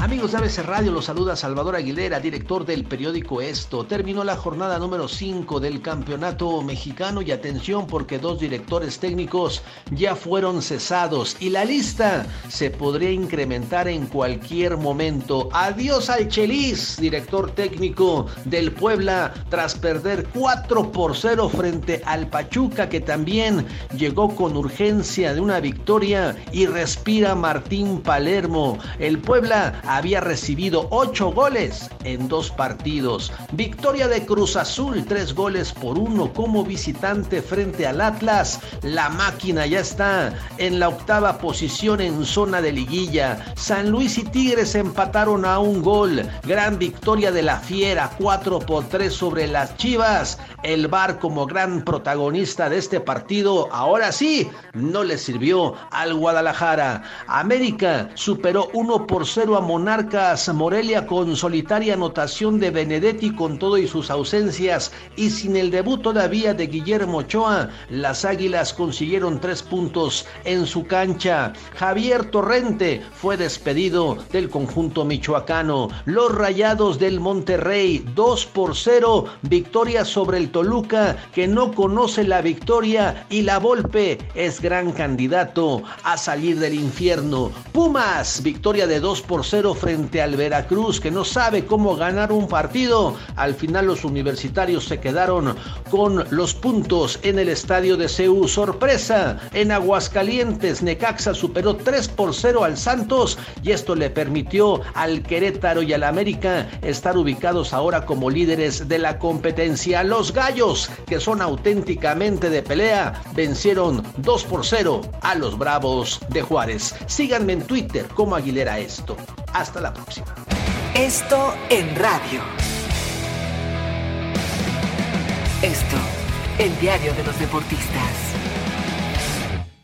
Amigos de ABC Radio, los saluda Salvador Aguilera, director del periódico Esto. Terminó la jornada número 5 del campeonato mexicano y atención porque dos directores técnicos ya fueron cesados y la lista se podría incrementar en cualquier momento. Adiós al Chelis, director técnico del Puebla, tras perder 4 por 0 frente al Pachuca que también llegó con urgencia de una victoria y respira Martín Palermo. El Puebla había recibido ocho goles en dos partidos. Victoria de Cruz Azul, tres goles por uno como visitante frente al Atlas. La máquina ya está en la octava posición en zona de liguilla. San Luis y Tigres empataron a un gol. Gran victoria de la Fiera, 4 por 3 sobre las Chivas. El Bar como gran protagonista de este partido, ahora sí, no le sirvió al Guadalajara. América superó 1 por 0 a Monarcas Morelia con solitaria anotación de Benedetti con todo y sus ausencias y sin el debut todavía de Guillermo Ochoa, las Águilas consiguieron tres puntos en su cancha. Javier Torrente fue despedido del conjunto michoacano. Los Rayados del Monterrey 2 por 0, victoria sobre el Toluca que no conoce la victoria y la Volpe es gran candidato a salir del infierno. Pumas, victoria de 2 por 0 frente al Veracruz, que no sabe cómo ganar un partido. Al final los universitarios se quedaron con los puntos en el estadio de CEU. Sorpresa, en Aguascalientes, Necaxa superó 3 por 0 al Santos y esto le permitió al Querétaro y al América estar ubicados ahora como líderes de la competencia. Los Gallos, que son auténticamente de pelea, vencieron 2 por 0 a los Bravos de Juárez. Síganme en Twitter como Aguilera Esto. Hasta la próxima. Esto en radio. Esto, el diario de los deportistas.